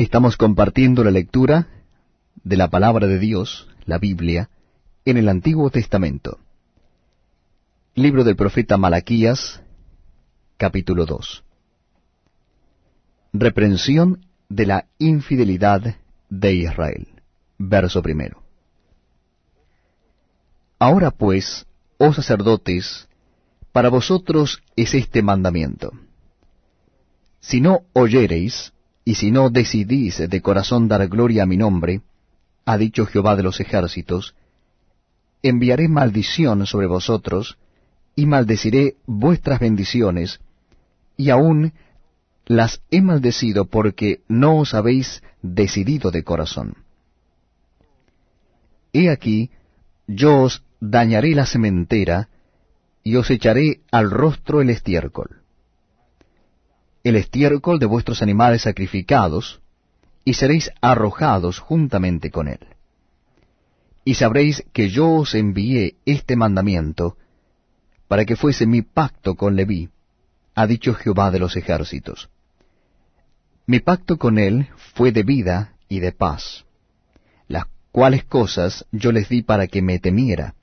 Estamos compartiendo la lectura de la palabra de Dios, la Biblia, en el Antiguo Testamento. Libro del profeta Malaquías, capítulo 2. Reprensión de la infidelidad de Israel. Verso primero. Ahora pues, oh sacerdotes, para vosotros es este mandamiento. Si no oyereis, y si no decidís de corazón dar gloria a mi nombre, ha dicho Jehová de los ejércitos, enviaré maldición sobre vosotros, y maldeciré vuestras bendiciones, y aún las he maldecido porque no os habéis decidido de corazón. He aquí, yo os dañaré la sementera, y os echaré al rostro el estiércol el estiércol de vuestros animales sacrificados, y seréis arrojados juntamente con él. Y sabréis que yo os envié este mandamiento, para que fuese mi pacto con Leví, ha dicho Jehová de los ejércitos. Mi pacto con él fue de vida y de paz, las cuales cosas yo les di para que me temiera,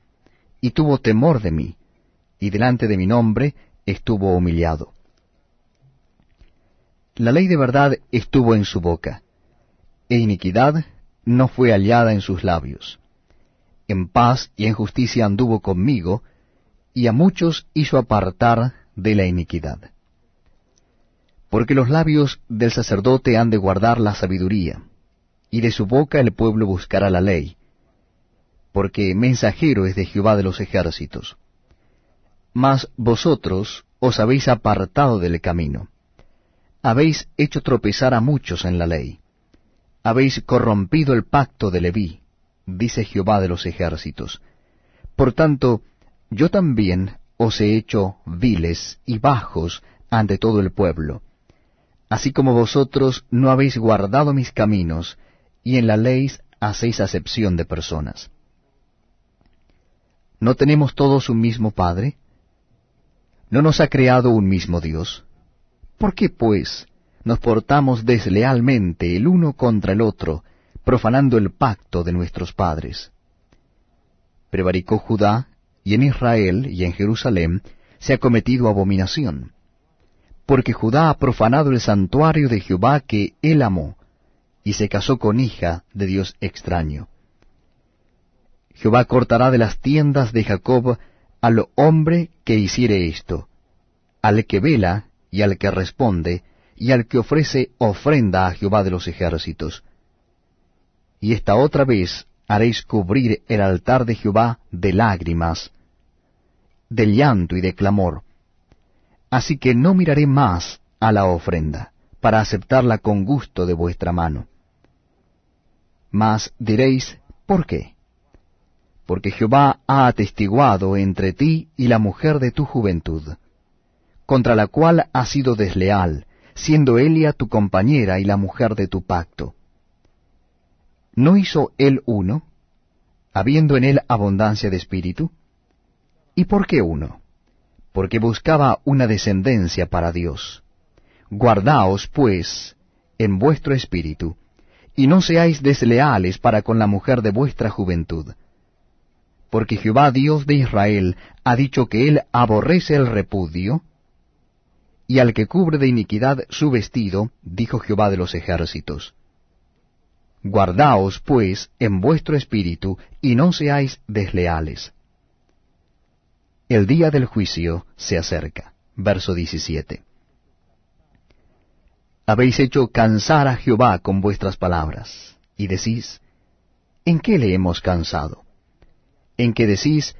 y tuvo temor de mí, y delante de mi nombre estuvo humillado. La ley de verdad estuvo en su boca, e iniquidad no fue hallada en sus labios. En paz y en justicia anduvo conmigo, y a muchos hizo apartar de la iniquidad. Porque los labios del sacerdote han de guardar la sabiduría, y de su boca el pueblo buscará la ley, porque mensajero es de Jehová de los ejércitos. Mas vosotros os habéis apartado del camino habéis hecho tropezar a muchos en la ley. Habéis corrompido el pacto de Leví, dice Jehová de los ejércitos. Por tanto, yo también os he hecho viles y bajos ante todo el pueblo, así como vosotros no habéis guardado mis caminos, y en la ley hacéis acepción de personas. ¿No tenemos todos un mismo Padre? ¿No nos ha creado un mismo Dios? ¿Por qué, pues, nos portamos deslealmente el uno contra el otro, profanando el pacto de nuestros padres? Prevaricó Judá, y en Israel y en Jerusalén se ha cometido abominación, porque Judá ha profanado el santuario de Jehová que él amó, y se casó con hija de Dios extraño. Jehová cortará de las tiendas de Jacob al hombre que hiciere esto, al que vela y al que responde, y al que ofrece ofrenda a Jehová de los ejércitos. Y esta otra vez haréis cubrir el altar de Jehová de lágrimas, de llanto y de clamor. Así que no miraré más a la ofrenda, para aceptarla con gusto de vuestra mano. Mas diréis, ¿por qué? Porque Jehová ha atestiguado entre ti y la mujer de tu juventud contra la cual has sido desleal, siendo Elia tu compañera y la mujer de tu pacto. ¿No hizo él uno, habiendo en él abundancia de espíritu? ¿Y por qué uno? Porque buscaba una descendencia para Dios. Guardaos, pues, en vuestro espíritu, y no seáis desleales para con la mujer de vuestra juventud. Porque Jehová Dios de Israel ha dicho que él aborrece el repudio, y al que cubre de iniquidad su vestido, dijo Jehová de los ejércitos. Guardaos, pues, en vuestro espíritu, y no seáis desleales. El día del juicio se acerca. Verso 17. Habéis hecho cansar a Jehová con vuestras palabras, y decís, ¿en qué le hemos cansado? En que decís,